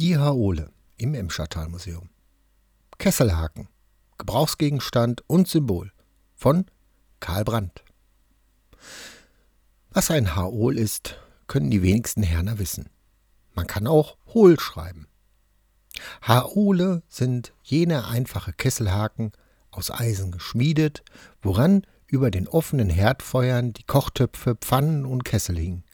Die Haole im Emschertal-Museum. Kesselhaken. Gebrauchsgegenstand und Symbol von Karl Brandt. Was ein Haol ist, können die wenigsten Herner wissen. Man kann auch Hohl schreiben. Haole sind jene einfache Kesselhaken, aus Eisen geschmiedet, woran über den offenen Herdfeuern die Kochtöpfe, Pfannen und Kessel hingen.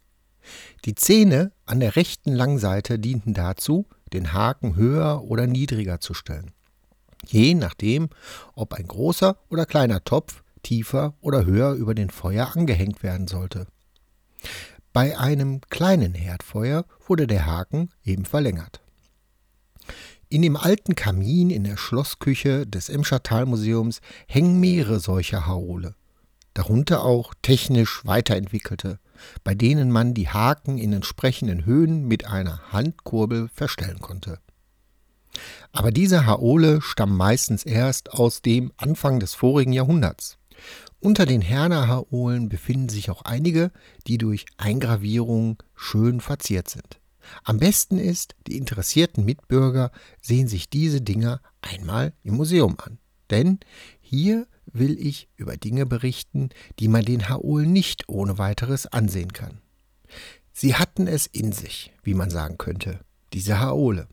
Die Zähne an der rechten Langseite dienten dazu, den Haken höher oder niedriger zu stellen. Je nachdem, ob ein großer oder kleiner Topf tiefer oder höher über den Feuer angehängt werden sollte. Bei einem kleinen Herdfeuer wurde der Haken eben verlängert. In dem alten Kamin in der Schlossküche des Emschertal-Museums hängen mehrere solcher Haole, darunter auch technisch weiterentwickelte, bei denen man die Haken in entsprechenden Höhen mit einer Handkurbel verstellen konnte. Aber diese Haole stammen meistens erst aus dem Anfang des vorigen Jahrhunderts. Unter den Herner Haolen befinden sich auch einige, die durch Eingravierungen schön verziert sind. Am besten ist, die interessierten Mitbürger sehen sich diese Dinger einmal im Museum an. Denn hier will ich über Dinge berichten, die man den Haolen nicht ohne weiteres ansehen kann. Sie hatten es in sich, wie man sagen könnte, diese Haole.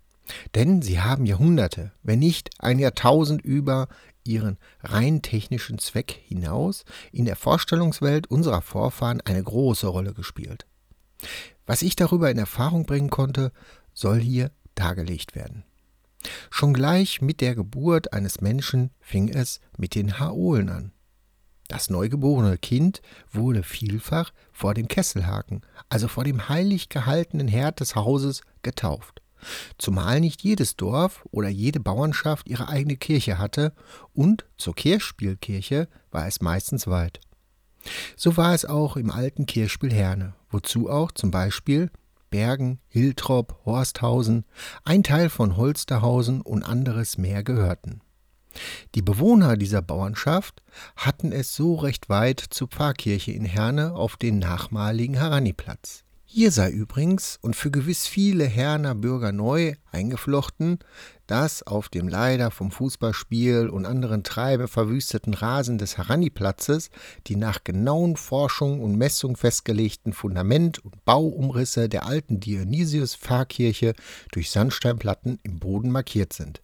Denn sie haben Jahrhunderte, wenn nicht ein Jahrtausend über ihren rein technischen Zweck hinaus in der Vorstellungswelt unserer Vorfahren eine große Rolle gespielt. Was ich darüber in Erfahrung bringen konnte, soll hier dargelegt werden. Schon gleich mit der Geburt eines Menschen fing es mit den Haolen an. Das neugeborene Kind wurde vielfach vor dem Kesselhaken, also vor dem heilig gehaltenen Herd des Hauses, getauft. Zumal nicht jedes Dorf oder jede Bauernschaft ihre eigene Kirche hatte und zur Kirchspielkirche war es meistens weit. So war es auch im alten Kirchspiel Herne, wozu auch zum Beispiel Bergen, Hiltrop, Horsthausen, ein Teil von Holsterhausen und anderes mehr gehörten. Die Bewohner dieser Bauernschaft hatten es so recht weit zur Pfarrkirche in Herne auf den nachmaligen Haranniplatz. Hier sei übrigens und für gewiss viele Herner Bürger neu eingeflochten, dass auf dem leider vom Fußballspiel und anderen Treibe verwüsteten Rasen des Haranniplatzes die nach genauen Forschung und Messung festgelegten Fundament- und Bauumrisse der alten Dionysius-Pfarrkirche durch Sandsteinplatten im Boden markiert sind.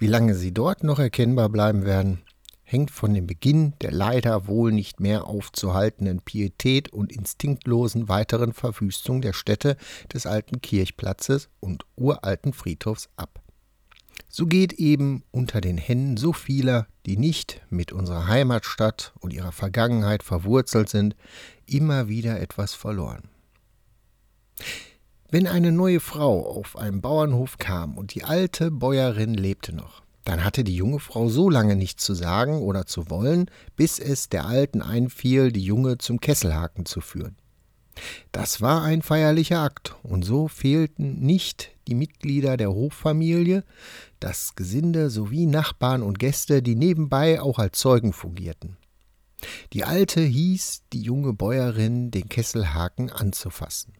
Wie lange sie dort noch erkennbar bleiben werden, hängt von dem Beginn der leider wohl nicht mehr aufzuhaltenden Pietät und instinktlosen weiteren Verwüstung der Stätte des alten Kirchplatzes und uralten Friedhofs ab. So geht eben unter den Händen so vieler, die nicht mit unserer Heimatstadt und ihrer Vergangenheit verwurzelt sind, immer wieder etwas verloren. Wenn eine neue Frau auf einem Bauernhof kam und die alte Bäuerin lebte noch, dann hatte die junge Frau so lange nichts zu sagen oder zu wollen, bis es der Alten einfiel, die Junge zum Kesselhaken zu führen. Das war ein feierlicher Akt, und so fehlten nicht die Mitglieder der Hoffamilie, das Gesinde sowie Nachbarn und Gäste, die nebenbei auch als Zeugen fungierten. Die Alte hieß die junge Bäuerin, den Kesselhaken anzufassen.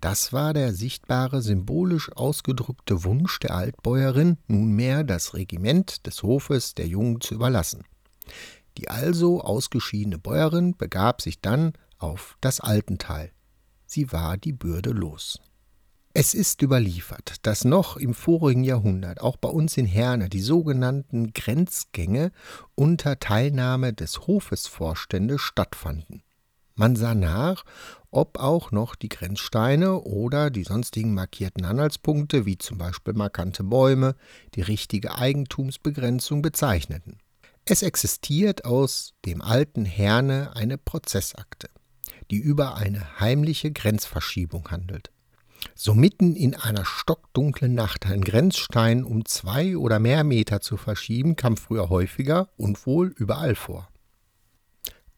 Das war der sichtbare, symbolisch ausgedrückte Wunsch der Altbäuerin, nunmehr das Regiment des Hofes der Jungen zu überlassen. Die also ausgeschiedene Bäuerin begab sich dann auf das Altental. Sie war die Bürde los. Es ist überliefert, dass noch im vorigen Jahrhundert auch bei uns in Herne die sogenannten Grenzgänge unter Teilnahme des Hofesvorstände stattfanden. Man sah nach, ob auch noch die Grenzsteine oder die sonstigen markierten Anhaltspunkte, wie zum Beispiel markante Bäume, die richtige Eigentumsbegrenzung bezeichneten. Es existiert aus dem alten Herne eine Prozessakte, die über eine heimliche Grenzverschiebung handelt. So mitten in einer stockdunklen Nacht einen Grenzstein um zwei oder mehr Meter zu verschieben, kam früher häufiger und wohl überall vor.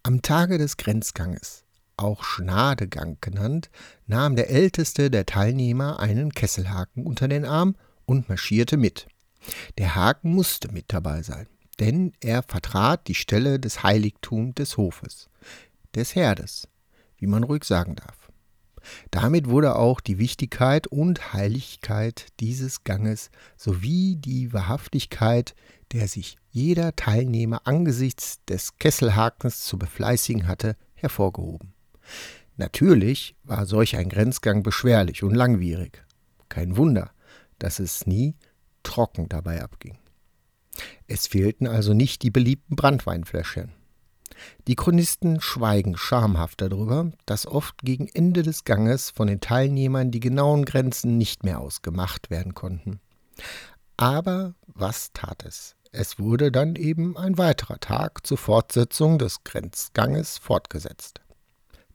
Am Tage des Grenzganges auch Schnadegang genannt, nahm der älteste der Teilnehmer einen Kesselhaken unter den Arm und marschierte mit. Der Haken musste mit dabei sein, denn er vertrat die Stelle des Heiligtums des Hofes, des Herdes, wie man ruhig sagen darf. Damit wurde auch die Wichtigkeit und Heiligkeit dieses Ganges sowie die Wahrhaftigkeit, der sich jeder Teilnehmer angesichts des Kesselhakens zu befleißigen hatte, hervorgehoben. Natürlich war solch ein Grenzgang beschwerlich und langwierig. Kein Wunder, dass es nie trocken dabei abging. Es fehlten also nicht die beliebten Brandweinfläschchen. Die Chronisten schweigen schamhaft darüber, dass oft gegen Ende des Ganges von den Teilnehmern die genauen Grenzen nicht mehr ausgemacht werden konnten. Aber was tat es? Es wurde dann eben ein weiterer Tag zur Fortsetzung des Grenzganges fortgesetzt.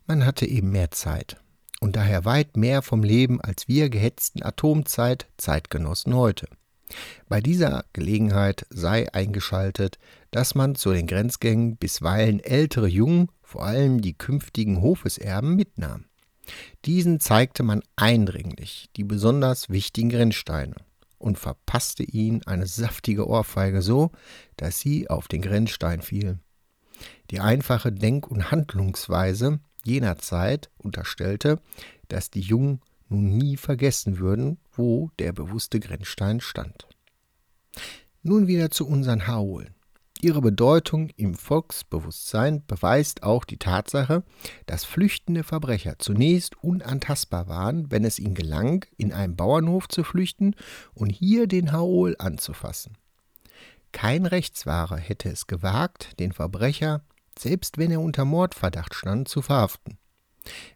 Man hatte eben mehr Zeit und daher weit mehr vom Leben als wir gehetzten Atomzeit Zeitgenossen heute. Bei dieser Gelegenheit sei eingeschaltet, dass man zu den Grenzgängen bisweilen ältere Jungen, vor allem die künftigen Hofeserben, mitnahm. Diesen zeigte man eindringlich die besonders wichtigen Grenzsteine und verpasste ihnen eine saftige Ohrfeige so, dass sie auf den Grenzstein fielen. Die einfache Denk- und Handlungsweise jener Zeit unterstellte, dass die Jungen nun nie vergessen würden, wo der bewusste Grenzstein stand. Nun wieder zu unseren Haolen. Ihre Bedeutung im Volksbewusstsein beweist auch die Tatsache, dass flüchtende Verbrecher zunächst unantastbar waren, wenn es ihnen gelang, in einen Bauernhof zu flüchten und hier den Haol anzufassen. Kein Rechtswahrer hätte es gewagt, den Verbrecher, selbst wenn er unter Mordverdacht stand, zu verhaften.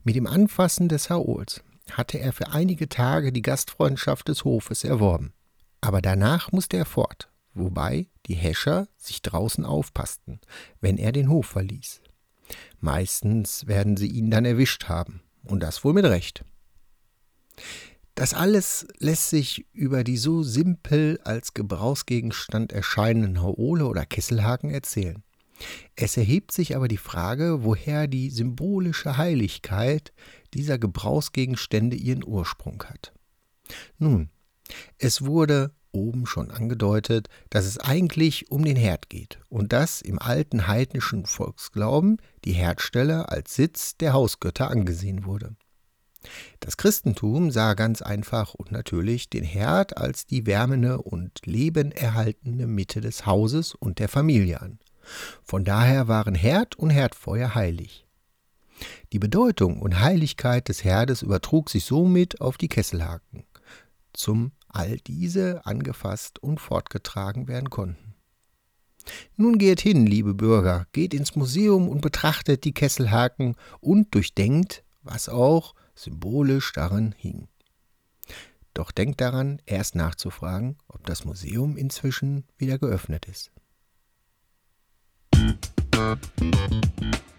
Mit dem Anfassen des Haols hatte er für einige Tage die Gastfreundschaft des Hofes erworben. Aber danach musste er fort, wobei die Häscher sich draußen aufpassten, wenn er den Hof verließ. Meistens werden sie ihn dann erwischt haben, und das wohl mit Recht. Das alles lässt sich über die so simpel als Gebrauchsgegenstand erscheinenden Haole oder Kesselhaken erzählen. Es erhebt sich aber die Frage, woher die symbolische Heiligkeit dieser Gebrauchsgegenstände ihren Ursprung hat. Nun, es wurde oben schon angedeutet, dass es eigentlich um den Herd geht und dass im alten heidnischen Volksglauben die Herdstelle als Sitz der Hausgötter angesehen wurde. Das Christentum sah ganz einfach und natürlich den Herd als die wärmende und lebenerhaltende Mitte des Hauses und der Familie an. Von daher waren Herd und Herdfeuer heilig. Die Bedeutung und Heiligkeit des Herdes übertrug sich somit auf die Kesselhaken, zum all diese angefasst und fortgetragen werden konnten. Nun geht hin, liebe Bürger, geht ins Museum und betrachtet die Kesselhaken und durchdenkt, was auch symbolisch darin hing. Doch denkt daran, erst nachzufragen, ob das Museum inzwischen wieder geöffnet ist. Mm-hmm.